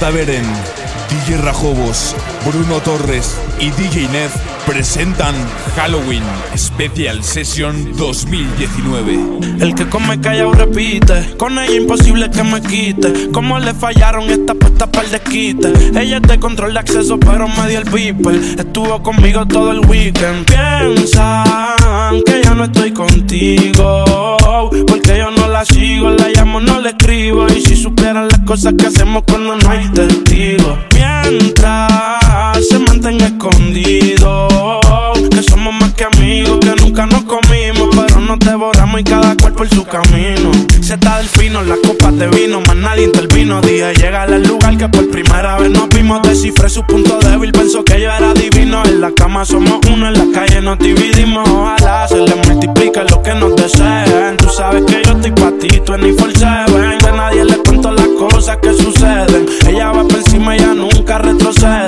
J. Beren, DJ Rajobos, Bruno Torres y DJ Ned presentan Halloween Special Session 2019. El que come callado repite, con ella imposible que me quite. Como le fallaron esta puesta para el desquite. Ella es de control de acceso, pero me dio el beeper. Estuvo conmigo todo el weekend. Piensan que ya no estoy contigo. Porque yo no la sigo, la llamo, no le escribo. Y si supieran las cosas que hacemos cuando no hay testigos. Mientras se mantenga escondido y cada cual por su camino. Está del fino, la copa de vino, más nadie intervino. Día llega al lugar que por primera vez nos vimos. Descifré su punto débil, pensó que yo era divino. En la cama somos uno, en la calle nos dividimos. Ojalá se le multiplique lo que nos deseen. Tú sabes que yo estoy pa' ti, tú seven. De nadie le cuento las cosas que suceden. Ella va por encima, ella nunca retrocede.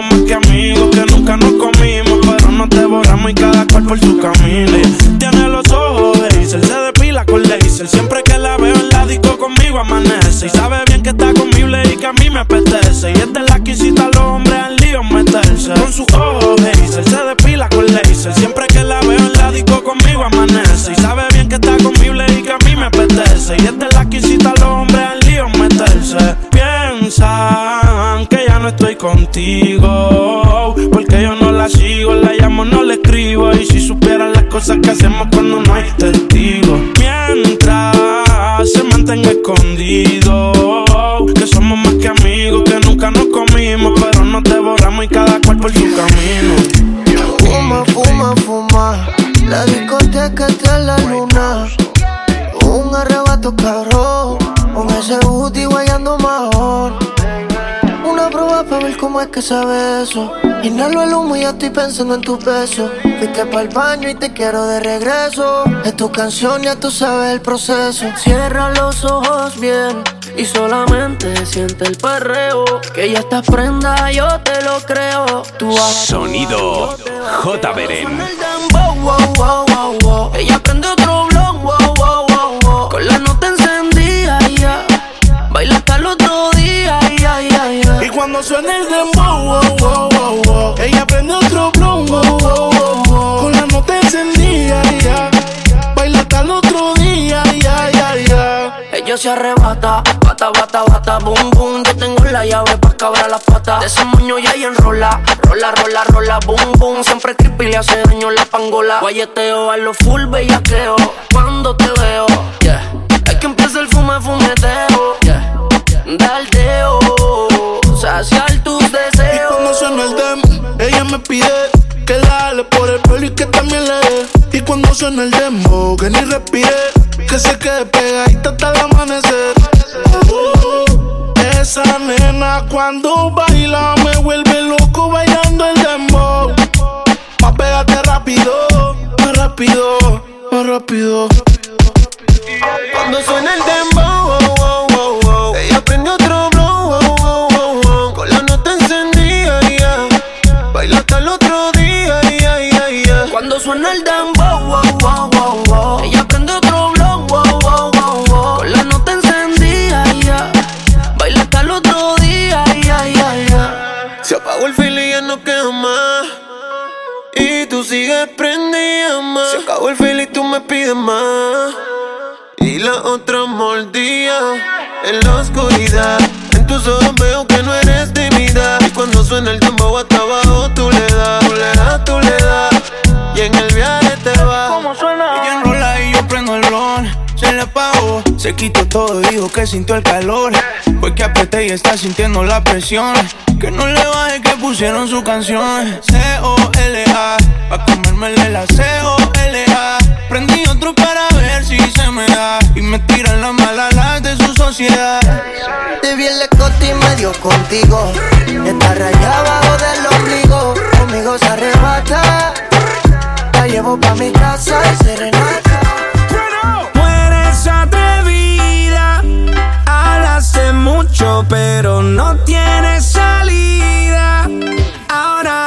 y cada cual por su camino. Tiene los ojos de se depila con laser. Siempre que la veo en la disco conmigo amanece. Y sabe bien que está conmigo y que a mí me apetece. Y es la que sabe eso. Inhalo el humo y ya estoy pensando en tu beso. Fuiste para el baño y te quiero de regreso. Es tu canción, ya tú sabes el proceso. Cierra los ojos bien y solamente siente el perreo. Que ya estás prenda, yo te lo creo. Tú Sonido J. Beren. Cuando suena el dembow, wow, wow, wow, wow. Ella prende otro wow, wow, wow, wow. Con la nota encendida, ya. Baila hasta el otro día, ya, ya, ya. Ella se arrebata, bata, bata, bata, boom, boom. Yo tengo la llave pa' cabrar las patas. De ese moño ya y enrola, rola, rola, rola, boom, boom. Siempre creepy le hace daño la pangola. Guayeteo a lo full bellaqueo. Cuando te veo, yeah. Es que empieza el fume, fumeteo, yeah. Daldeo, saciar tus Y cuando suena el dem, ella me pide que la ale por el pelo y que también le dé. Y cuando suena el demo, que ni respire, que se quede pegadita hasta el amanecer. Uh, esa nena cuando baila me vuelve loco bailando el dembow. Más pégate rápido, más rápido, más rápido. Cuando suena el dembow, más. Y la otra mordía en la oscuridad. En tus ojos veo que no eres tímida. Y cuando suena el dembow hasta abajo, tú le das, tú le das, tú le das. Y en el viaje te vas. ¿Cómo suena? Ella enrola y yo prendo el blon. Se le apagó, se quitó todo y dijo que sintió el calor. Fue que apreté y está sintiendo la presión. Que no le baje que pusieron su canción. C-O-L-A, pa' comérmele la C-O-L-A. Prendí otro para ver si se me da. Y me tiran la mala las de su sociedad. Te vi en la escote y medio contigo. Está rayada abajo del ombligo. Conmigo se arrebata. La llevo pa' mi casa y serenata. Tú eres atrevida. Hablaste mucho, pero no tienes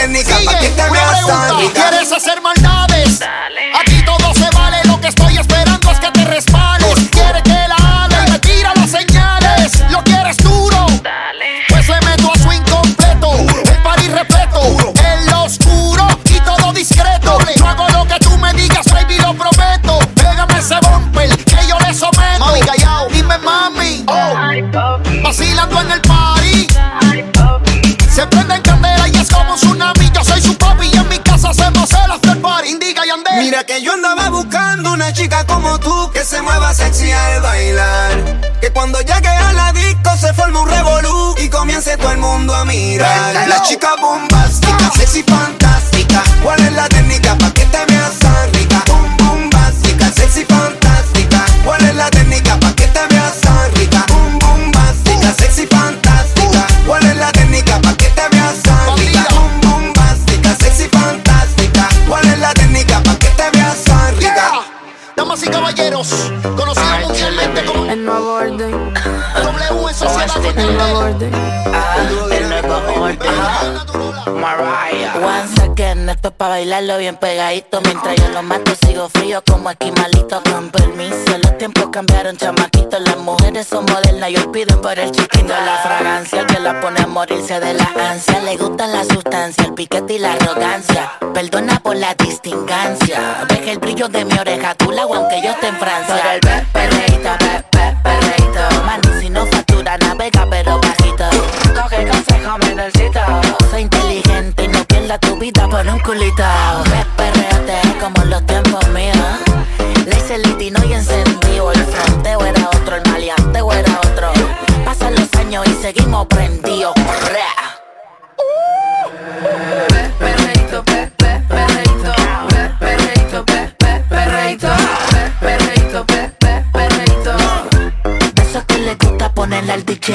técnica sí, para que te ¿Quieres hacer mal esto es pa' bailarlo bien pegadito. Mientras yo lo mato sigo frío como esquimalito Con permiso, los tiempos cambiaron chamaquito. Las mujeres son modernas y hoy piden por el chiquito. La fragancia, el que la pone a morirse de la ansia. Le gusta la sustancia, el piquete y la arrogancia. Perdona por la distingancia. Deja el brillo de mi oreja, tú la aunque yo esté en Francia. Por el perreíto, perreíto. Mano, si no factura, navega pero bajito. Coge consejo, menorcito. Soy inteligente y no tu vida por un culito. Pe- Perréate como en los tiempos míos. Le hice el litino y encendido El fronteo era otro, el maleanteo era otro. Pasan los años y seguimos prendidos Perreito, perreito, perreito, perreito, perreito, perreito, De esos que le gusta ponerle al DJ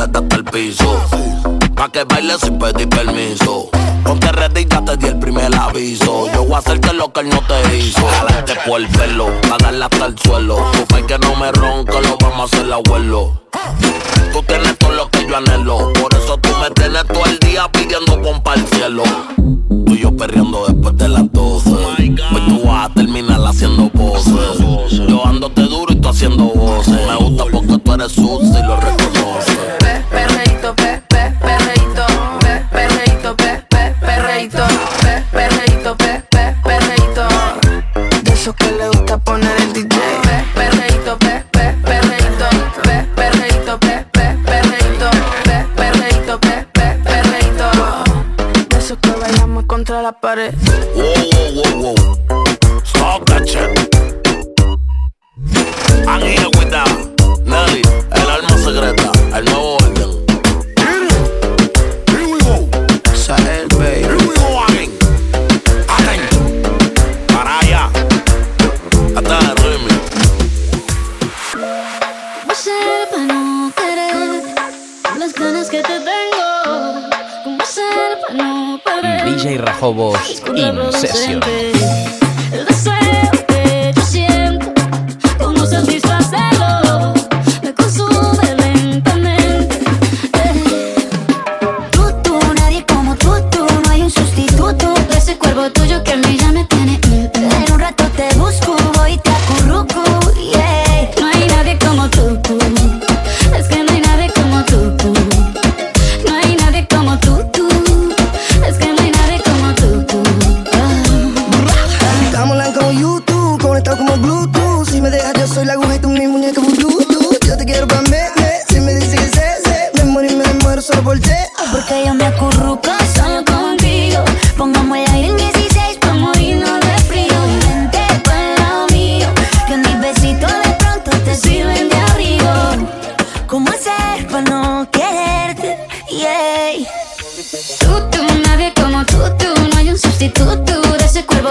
le das al piso. Pa' que bailes sin pedir permiso. Ponte ready, ya te di el primer aviso. Yo voy a hacerte lo que él no te hizo. Jalarte por el pelo, pa' darle hasta el suelo. Tu que no me ronca, lo vamos a hacer abuelo. Tú tienes todo lo que yo anhelo. Por eso tú me tienes todo el día pidiendo pompa al cielo. Tú y yo perreando después de las 12. Hoy tú vas a terminar haciendo voces. Yo ándote duro y tú haciendo voces. Me gusta porque tú eres sucia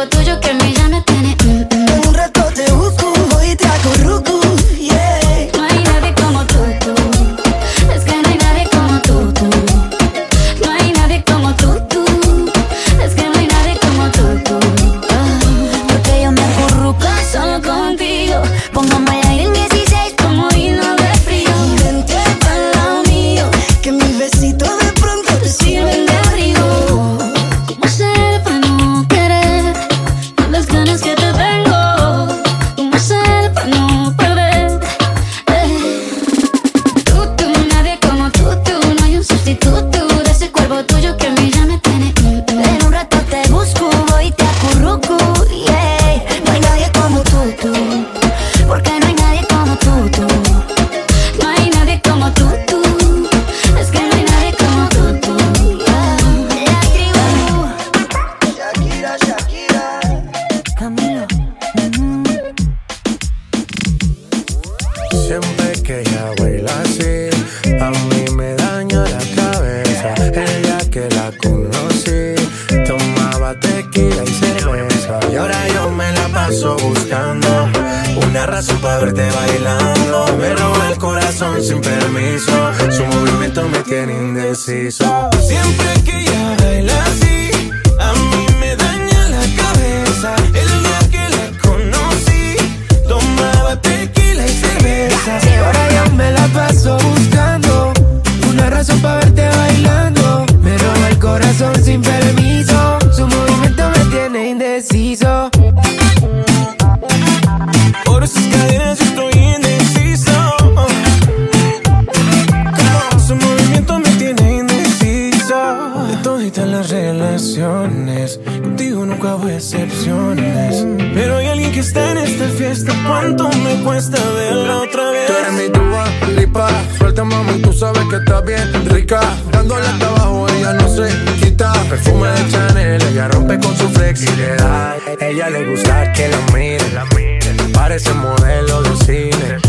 tuyo que a mí ya tiene. Las relaciones, contigo nunca hubo excepciones. Pero hay alguien que está en esta fiesta. ¿Cuánto me cuesta verla otra vez? Tú eres mi tuba, lipa, suelta mami, tú sabes que estás bien rica. Dándole hasta abajo, ella no se quita. Perfume de Chanel, ella rompe con su flexibilidad. Ella le gusta que la miren, parece modelo de cine.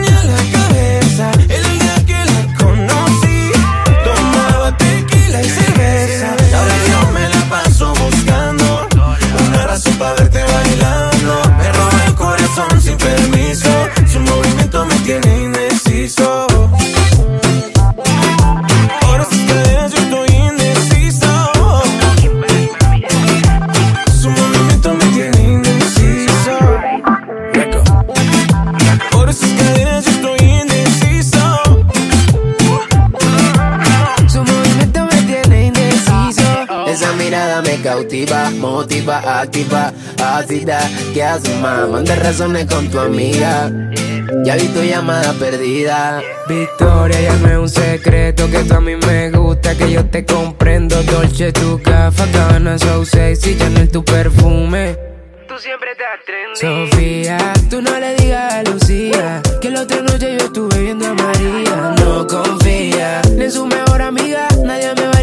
cautiva, motiva, activa, ácida. ¿Qué haces, más? Manda razones con tu amiga. Ya vi tu llamada perdida. Victoria, ya no es un secreto que tú a mí me gusta, que yo te comprendo. Dolce, tu gafa, Gabbana, so sexy, Chanel, tu perfume. Tú siempre estás trendy. Sofía, tú no le digas a Lucía que la otra noche yo estuve viendo a María. No confía ni en su mejor amiga,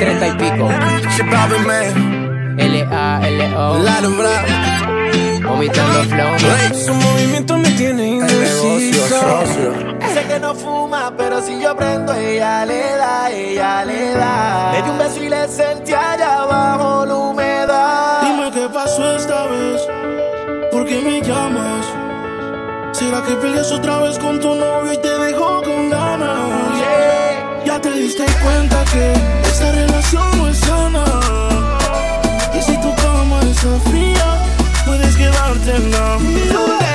2030 y pico. L-A-L-O. Bravo. Vomitando flow. Su movimiento me tiene indeciso. Dice que no fuma, pero si yo prendo, ella le da, ella le da. Le di un beso y le sentí allá abajo la humedad. Dime qué pasó esta vez, ¿por qué me llamas? ¿Será que peleas otra vez con tu novio y te dejó con ganas? Ya te diste cuenta que esta relación no es sana. Y si tu cama está fría, puedes quedarte en la mía.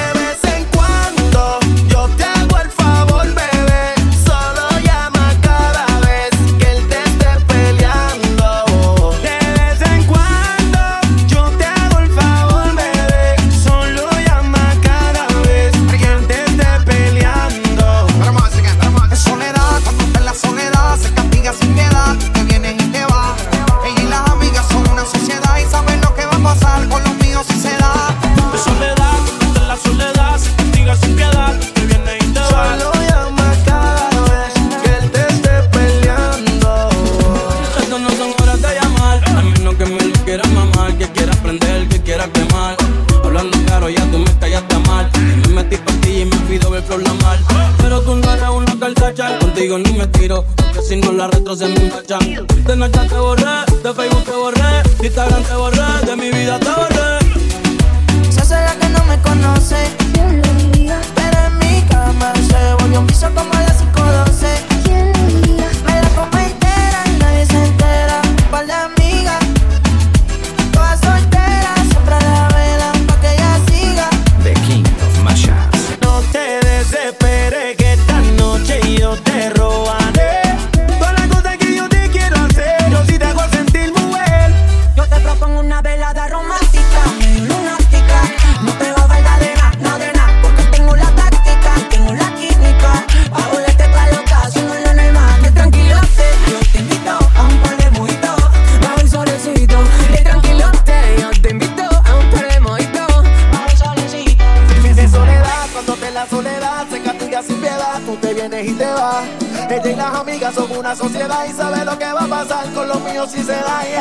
Contigo ni me tiro, porque si no la retro se me enganchan. De noche te borré, de Facebook te borré, de Instagram te borré, de mi vida te borré. Se hace la que no me conoce. Pero en mi cama se volvió un piso como a se zelar é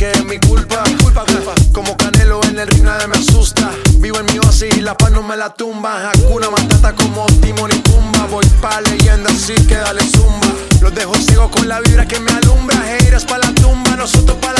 que es mi culpa. Culpa, culpa. Como Canelo en el ring nadie me asusta. Vivo en mi oasis y la paz no me la tumba. Hakuna Matata como Timon y Pumba. Voy pa' leyenda así que dale zumba. Los dejo ciego con la vibra que me alumbra. Heiras pa' la tumba, nosotros pa' la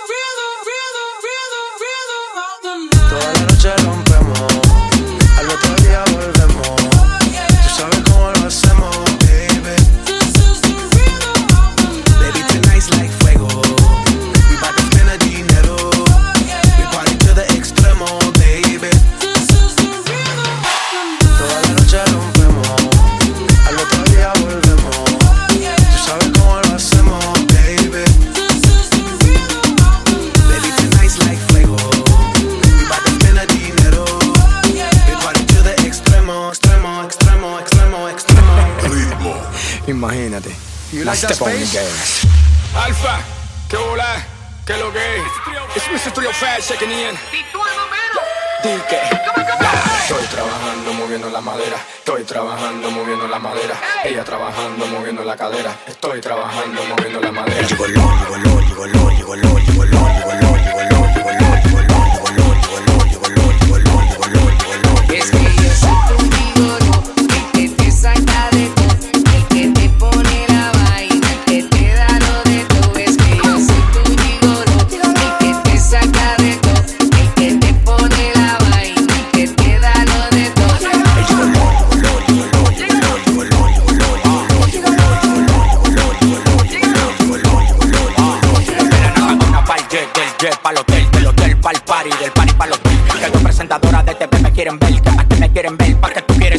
It's Mr. 305 checking in. Dique. Estoy trabajando moviendo la madera. Estoy trabajando moviendo la madera. Ella trabajando moviendo la cadera. Estoy trabajando moviendo la madera. Es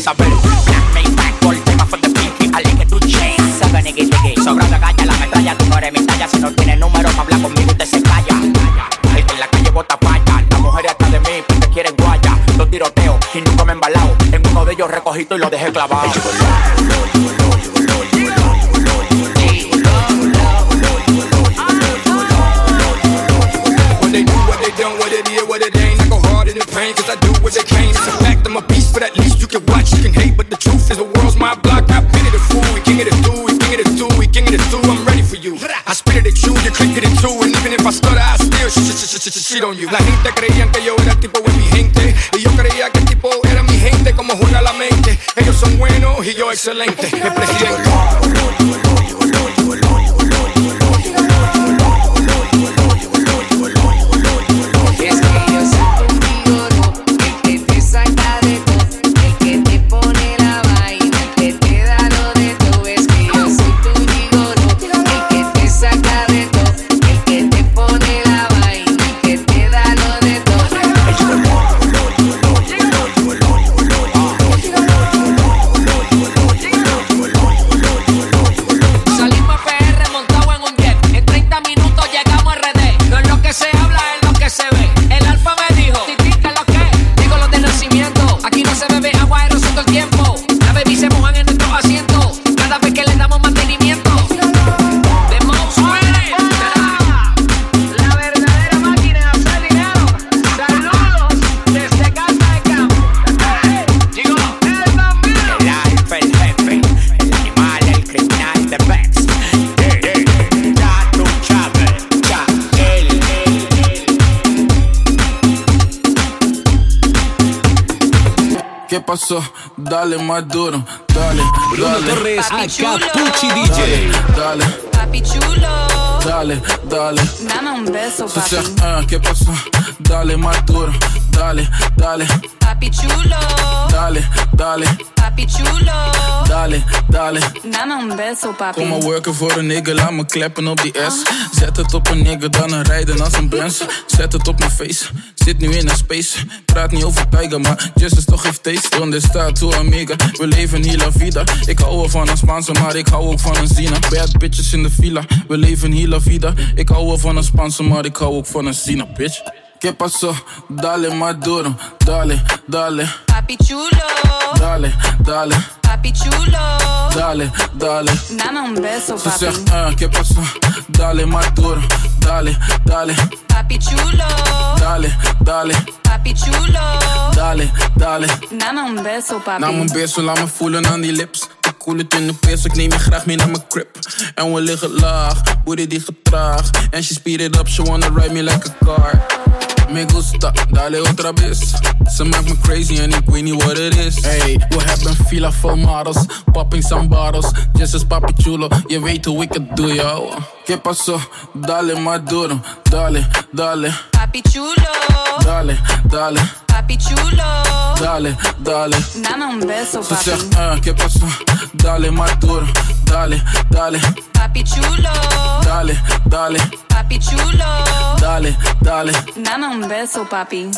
Black made back, all tema diggy, sobra la metralla, tú no eres. Si no tiene número pa' hablar conmigo, usted se calla. En la calle atrás de mí porque quieren guaya. Dos tiroteos y nunca me he. En uno de ellos recogito y lo dejé clavado. What what they can watch, you can hate. But the truth is, the world's my block. I've been it a fool, we king of the stew, we king of the stew, we king of the stew. I'm ready for you. I spit it at you, you click it two. And even if I stutter, I still sh sh sh sh sh shit on you. La gente creían que yo era tipo de mi gente. Y yo creía que el tipo era mi gente, como juega la mente. Ellos son buenos y yo excelente. El presidente. ¿Qué pasó? Dale más duro, dale, Bruno dale. Torres, Papi chulo. Capucci DJ. Dale, Papi chulo. dale, dale. Dame un beso, sea, ah, ¿qué pasó? Dale más duro, dale, dale, Papi chulo. dale, dale, Papi chulo. dale, dale. Dame un beso, papi. Kom maar werken voor een nigga, laat me klappen op die S. Zet het op een nigga, dan een rijden als een Benz. Zet het op mijn face, zit nu in een space. Praat niet over Tiger, maar Jesus toch heeft taste. Donde está tu amiga? We leven hier la vida. Ik hou van een Spaanse, maar ik hou ook van een Zina. Bad bitches in de villa, we leven hier la vida. Ik hou van een Spaanse, maar ik hou ook van een Zina, bitch. ¿Qué pasó? Dale más duro, dale, dale, Papi chulo. dale, dale, Papi chulo. dale, dale. Dame un beso, papi. ah, ¿qué pasó? Dale más duro, dale, dale, Papi chulo. dale, dale, Papi chulo. dale, dale. Dame un beso, papi. Nam een beso, laat me voelen aan die lips. Ik koel het in de pers, ik neem je graag mee naar mijn crib. En we liggen laag, booty die getraag. En she speed it up, she wanna ride me like a car. Me gusta, dale otra vez. Ze maakt me crazy en ik weet niet wat het is. Hey, we hebben villa vol models, popping some bottles. Just as papi chulo, je weet hoe ik het doe, yo. ¿Qué pasó? Dale más duro, dale, dale, Papi chulo. dale, dale, Papi chulo. dale, dale. Dame un beso, O sea, papi. ah, ¿qué pasó? Dale más duro, dale, dale, Papi chulo. dale, dale, Papi chulo. dale, dale. Dame un beso, papi.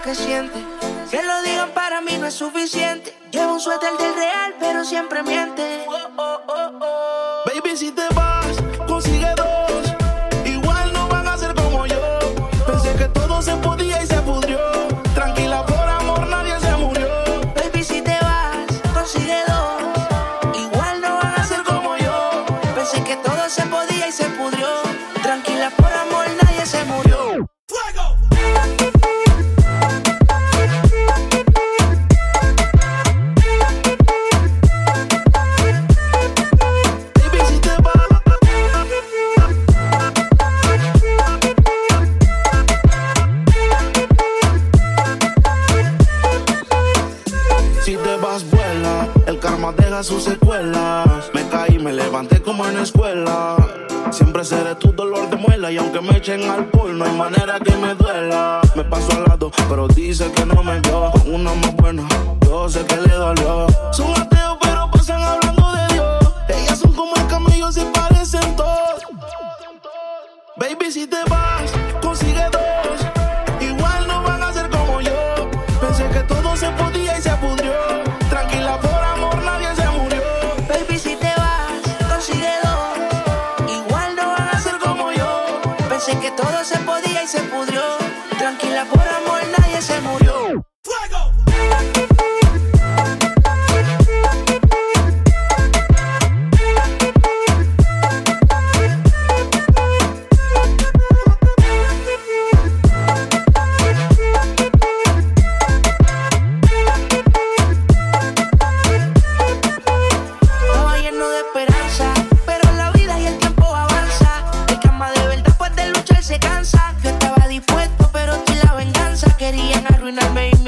Lo que siente. Que lo digan para mí no es suficiente. Llevo un suéter del real, pero siempre miente. Baby, si te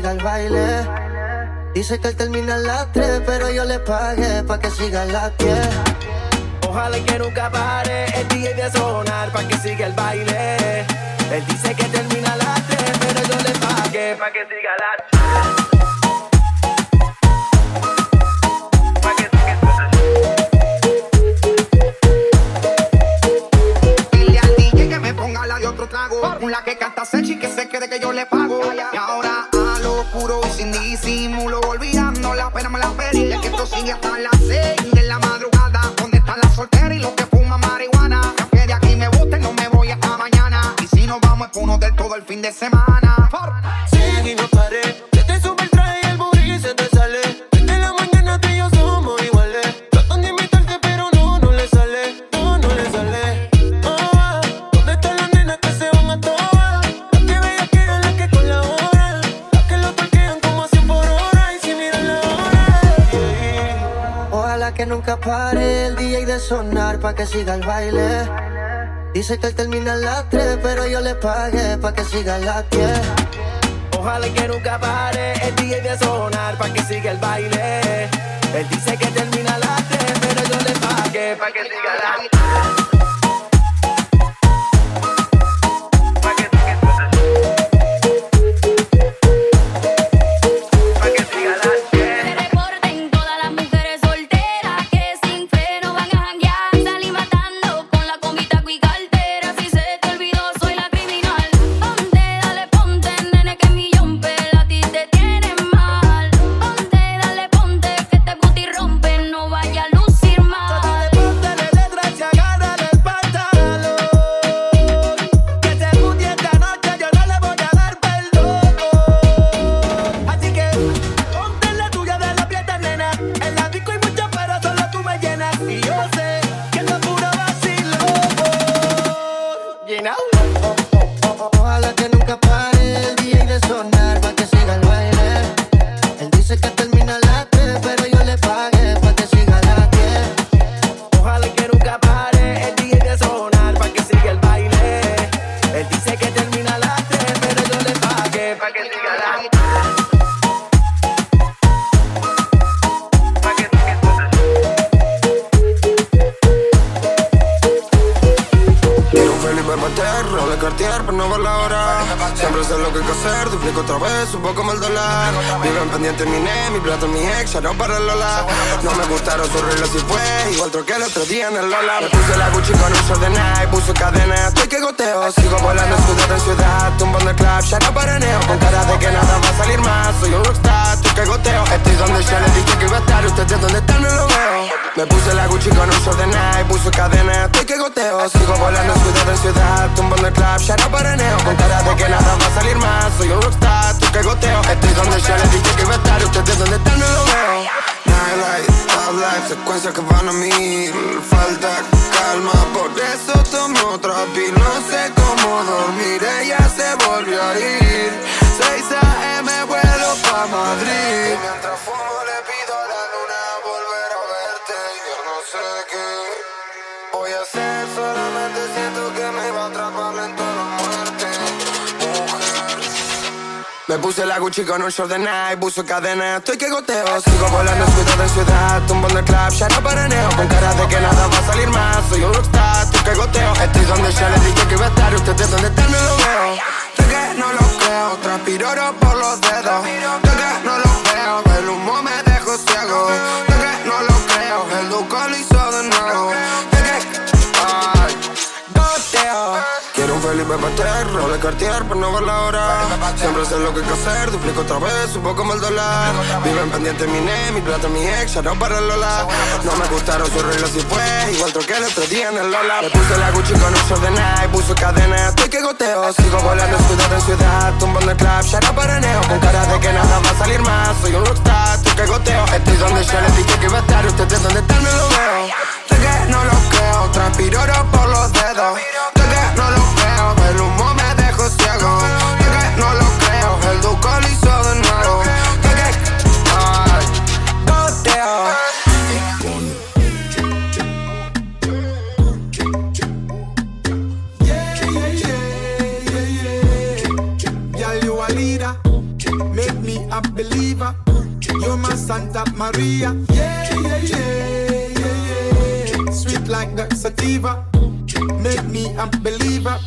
Siga baile. Dice que él termina a las 3, pero yo le pagué pa' que siga a las 10. Es por un hotel todo el fin de semana. Sigue y no paré. Se te sube el traje y el booty se te sale. Desde la mañana tú y yo somos iguales. Tratan de imitarte, pero no, no le sale. No, no le sale. Ah, ¿Dónde están las nenas que se van a todas? Las que bellas que las que colaboran. Las que lo toquean como a 100 por hora. Y si miran la hora. Ojalá que nunca pare el DJ de sonar pa' que siga el baile. Dice que él termina a las 3, pero yo le pagué pa' que siga a las 10. Ojalá que nunca pare el DJ de sonar pa' que siga el baile. Él dice que termina a las 3, pero yo le pagué pa' que siga a las 10. Cartier para no ver la hora. Siempre sé lo que hay que hacer, duplico otra vez, un poco mal dólar. Viven pendiente mi ne, mi plato, mi ex, ya no para el Lola. No me gustaron sus reglas y fue igual troqué el otro día en el Lola. Me puse la Gucci con un short de Nike, puso cadena, estoy que goteo. Sigo volando ciudad en ciudad, tumbando el club, ya no paraneo. Con cara de que nada va a salir más, soy un rockstar, estoy que goteo. Estoy donde ya le dije que iba a estar, ustedes donde están no lo veo. Me puse la Gucci con un short de Nike, puso cadena, estoy que goteo. Sigo volando ciudad en ciudad, tumbando el club, ya no paraneo. Con cara de nada va a salir más, soy un rockstar, estoy que goteo. Estoy donde ya le dije que iba a estar, ustedes donde están no lo veo. Nightlight, top life, secuencias que van a mil Falta calma, por eso tomo otra pil No sé cómo dormir, ella se volvió a ir 6 a.m. vuelo pa' Madrid me puse la Gucci con un short de Nike, puso cadena, estoy que goteo Sigo volando ciudad de ciudad, tumbando el club, ya no paraneo Con cara de que nada va a salir más, soy un rockstar, estoy que goteo. Estoy donde ya les dije que iba a estar, ustedes donde están no lo veo. De que no lo creo, transpiro oro por los dedos. De que no lo veo, el humo me dejó ciego. De que no lo creo, el duco lo hizo de nuevo Felipe Pater, roble Cartier por no ver la hora. Siempre sé lo que hay que hacer, duplico otra vez, un poco mal dólar. Viven pendiente mi ne, mi plata, mi ex, ya no para el Lola. No me gustaron sus reglas y fue igual troqué el otro día en el Lola. Me puse la Gucci con un short de Nike, puso cadena, estoy que goteo. Sigo volando ciudad en ciudad, tumbando el club, ya no paraneo. Con cara de que nada va a salir más, soy un rockstar, estoy que goteo. Estoy donde ya les dije que iba a estar, ustedes donde están no lo veo. Que no lo creo, transpiro por los dedos Santa Maria. Yeah, yeah, yeah, yeah, yeah. Sweet like the sativa, make me a believer.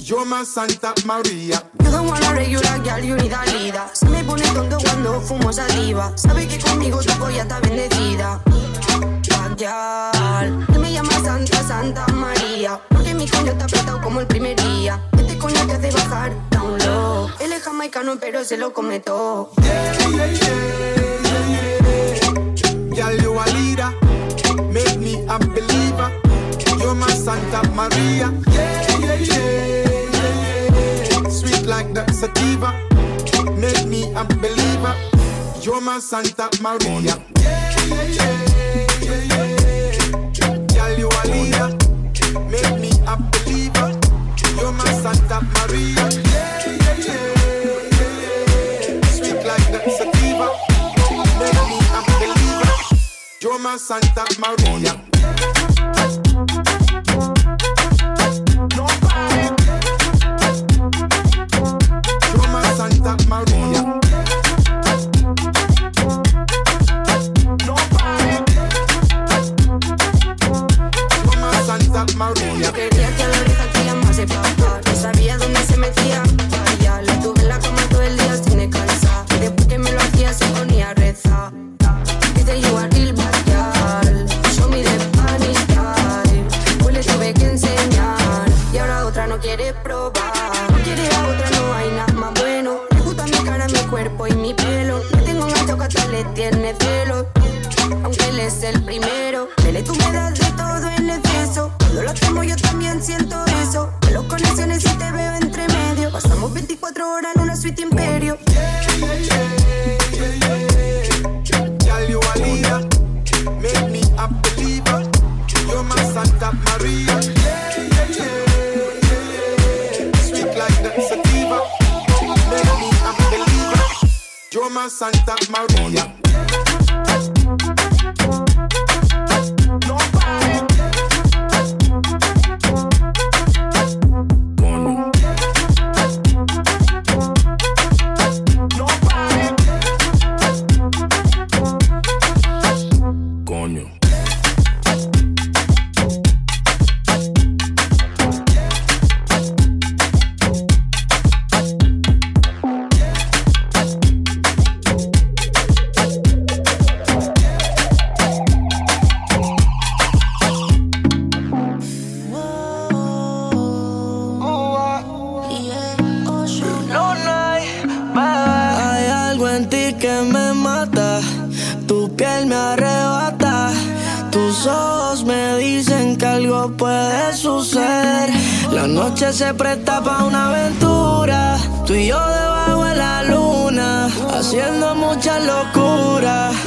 You're my Santa Maria. You don't wanna regular girl, you need a leader. Se me pone tonto cuando fumo sativa. Sabe que conmigo tu polla está bendecida. Girl, él me llama Santa, Santa María. Porque mi coño está apretado como el primer día. Este coño te hace bajar down low. Él es jamaicano, pero se lo come todo. Girl, you a leader, make me a believer. You're my Santa Maria. Yeah, yeah, yeah, yeah, yeah. Sweet like the sativa, make me a believer. You're my Santa Maria. Yeah, yeah, yeah, yeah, yeah. Girl, you a leader, make me a believer. You're my Santa Maria. Yeah, You're my Santa Maria. You're my Santa Maria.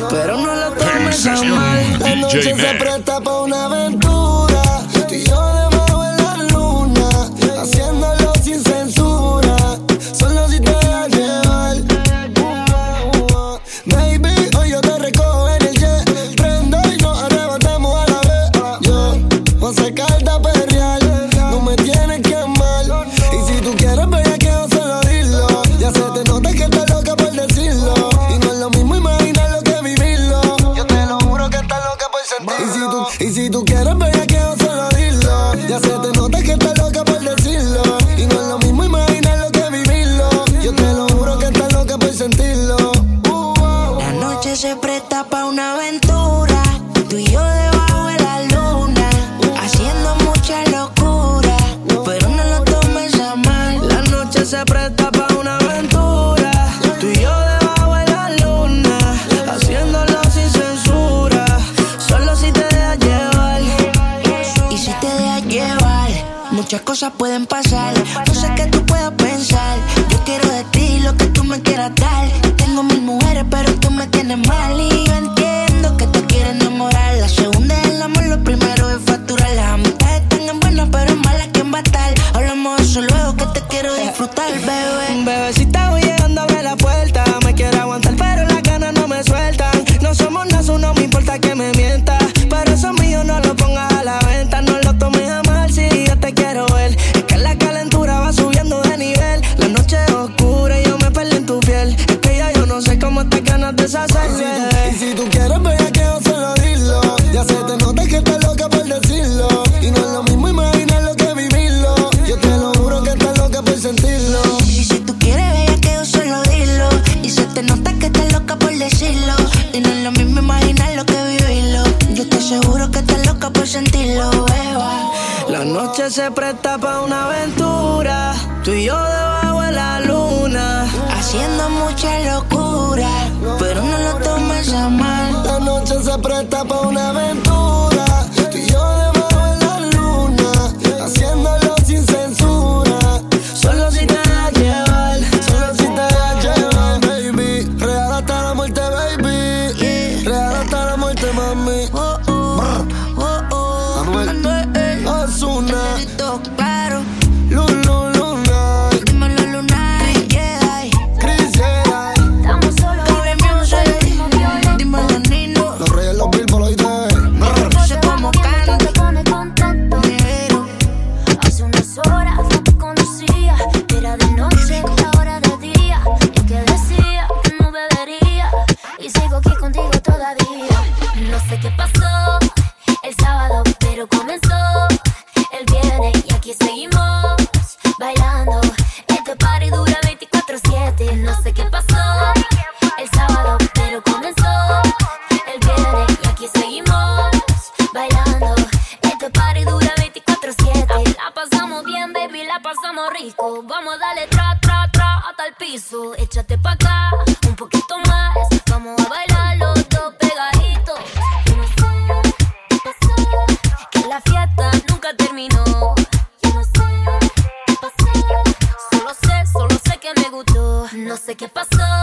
pero no lo tomes tan mal. La noche se presta pa' una vez. mucha locura, pero no lo tomes a mal. La noche se presta para No sé qué pasó.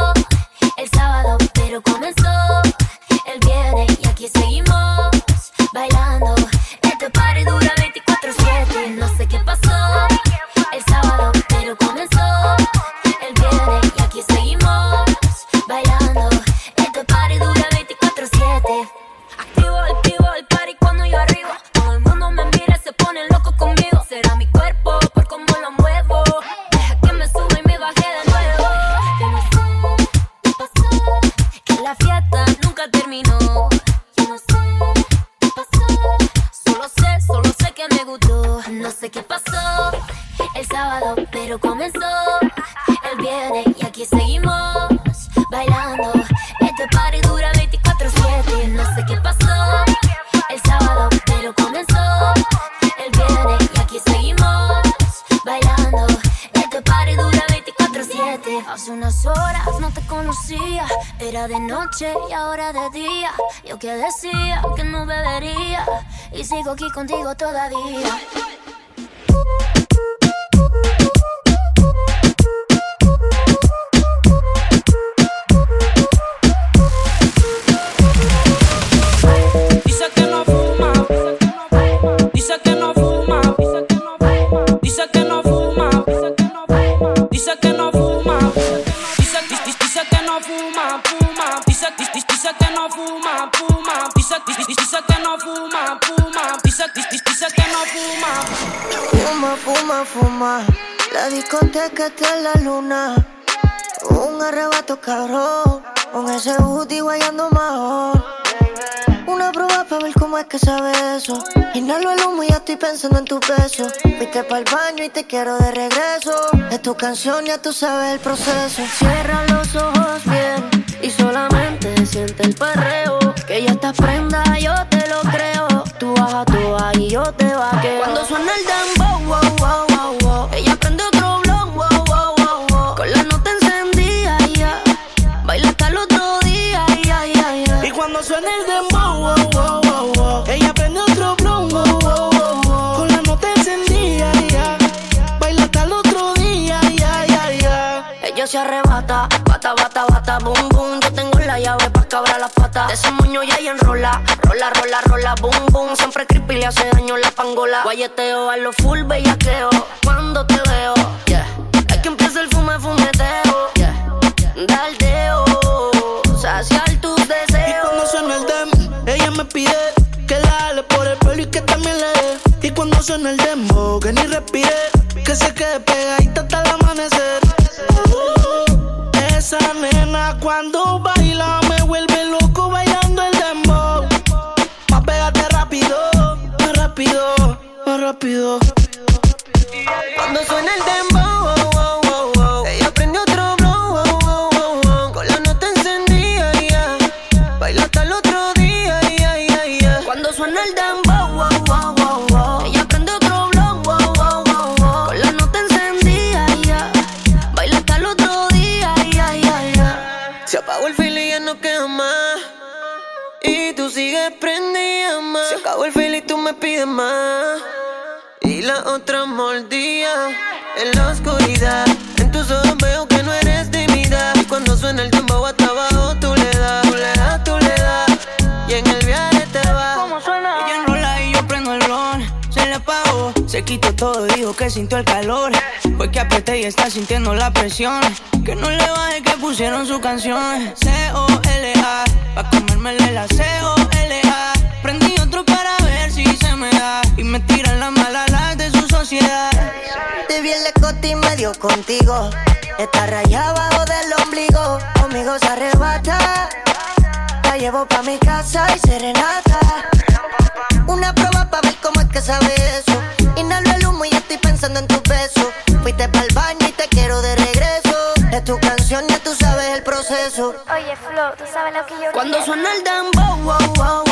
Todavía. Cómo es que sabe eso. Inhalo el humo y ya estoy pensando en tu peso. Fuiste para el baño y te quiero de regreso. Es tu canción, ya tú sabes el proceso. Cierra los ojos bien y solamente siente el perreo. Que ya estás prenda, yo te lo creo. Tú baja, tú y yo te vaqueo. Cuando suena el dembow, se arrebata, bata, bata, bata, boom, boom. Yo tengo la llave pa' cabrar las patas. De ese moño ya y enrola, rola, rola, rola, boom, boom. Siempre creepy le hace daño la pangola. Guayeteo a lo full bellaqueo. Cuando te veo, yeah. Es que empieza el fume, fumeteo, yeah. Saciar tus deseos. Y cuando suena el dem, ella me pide que la jale por el pelo y que también le dé. Y cuando suena el demo, que ni respire, que se quede pegadita hasta el cuando baila me vuelve loco bailando el dembow. Pa' pegarte rápido, más rápido, más rápido. Cuando suena el dembow, Y la otra mordía en la oscuridad. En tus ojos veo que no eres tímida. Y cuando suena el tiempo hasta abajo, tú le das, tú le das, tú le das. Y en el viaje te vas. ¿Cómo suena? Ella enrola y yo prendo el blon. Se le apagó, se quitó todo, dijo que sintió el calor. Fue que apreté y está sintiendo la presión. Que no le baje que pusieron su canción. C-O-L-A, pa' comérmele la C-O-L-A. Prendí otro me da. Y me tiran la mala las de su sociedad. Te vi en la y me dio contigo. Está rayada abajo del ombligo. Conmigo se arrebata. La llevo pa' mi casa y serenata. Una prueba pa' ver cómo es que sabe eso. Inhalo el humo y ya estoy pensando en tus besos. Fuiste pa'l baño y te quiero de regreso. Es tu canción, ya tú sabes el proceso. Oye, Flo, tú sabes lo que yo Cuando quiero. suena el dembow, wow, wow.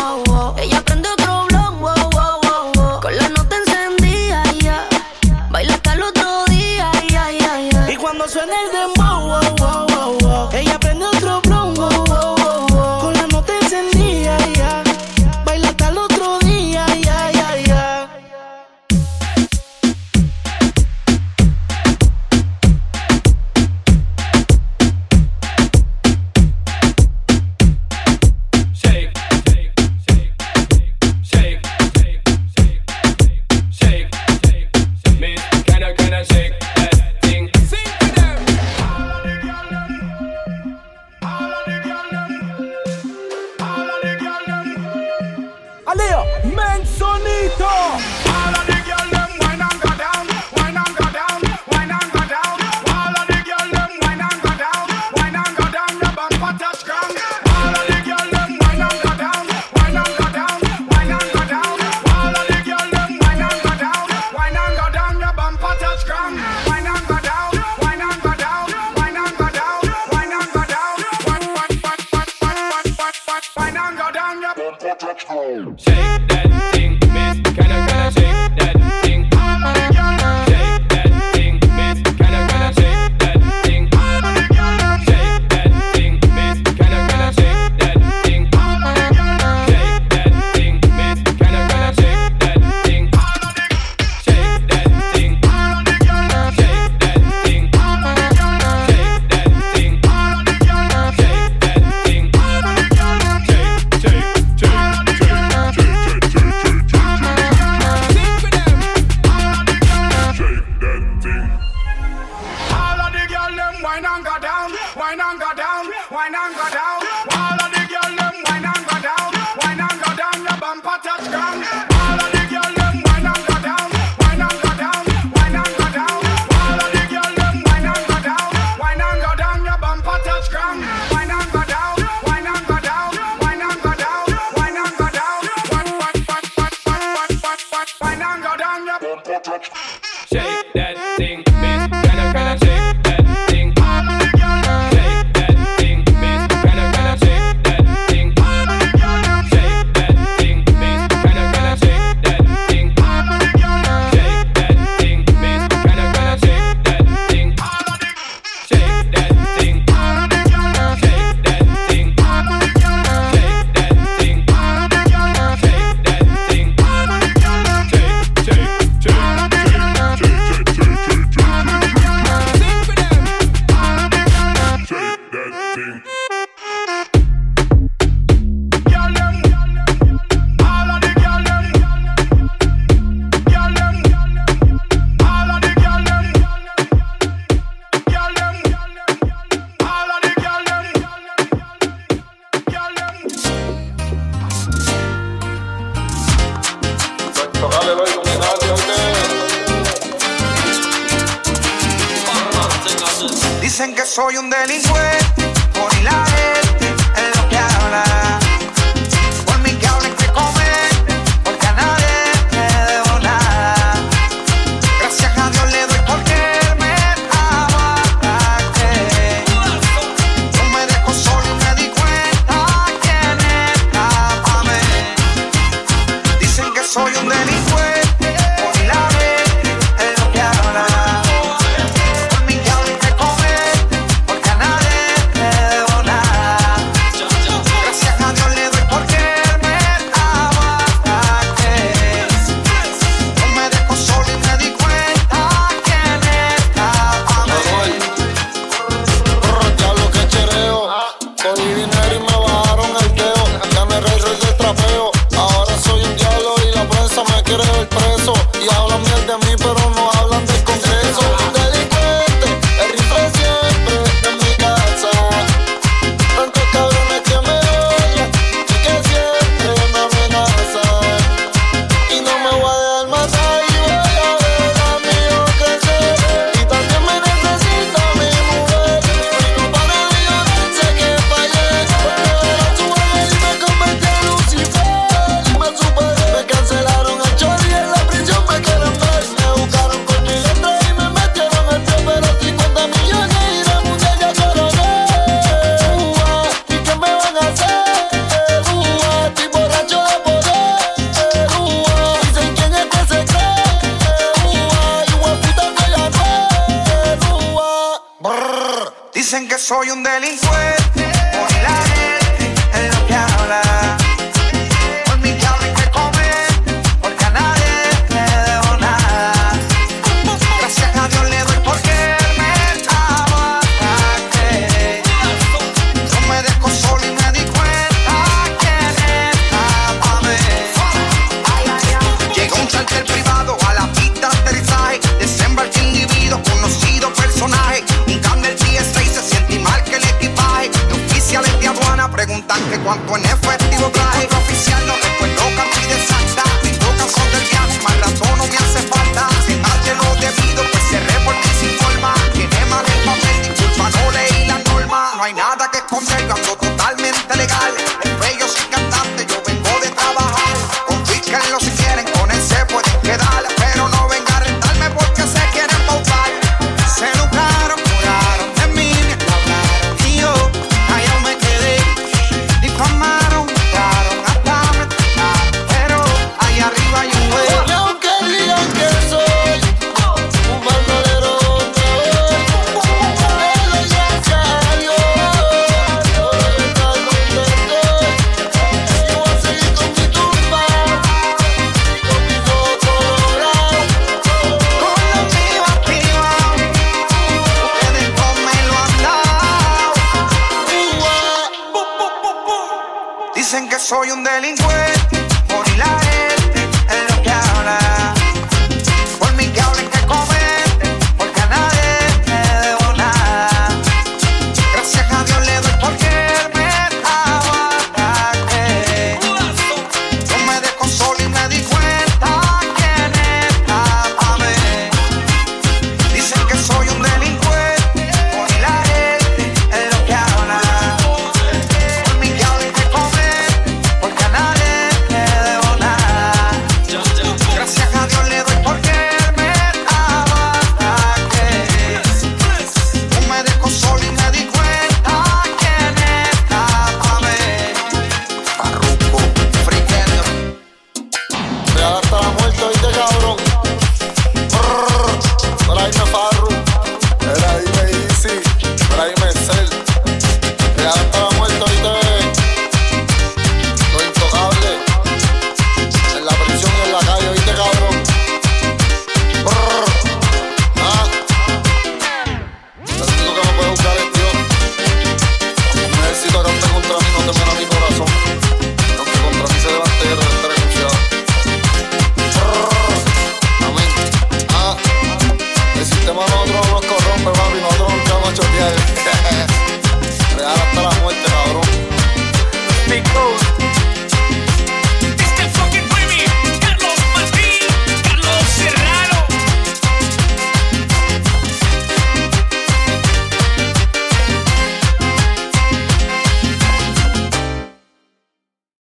Soy un delincuente.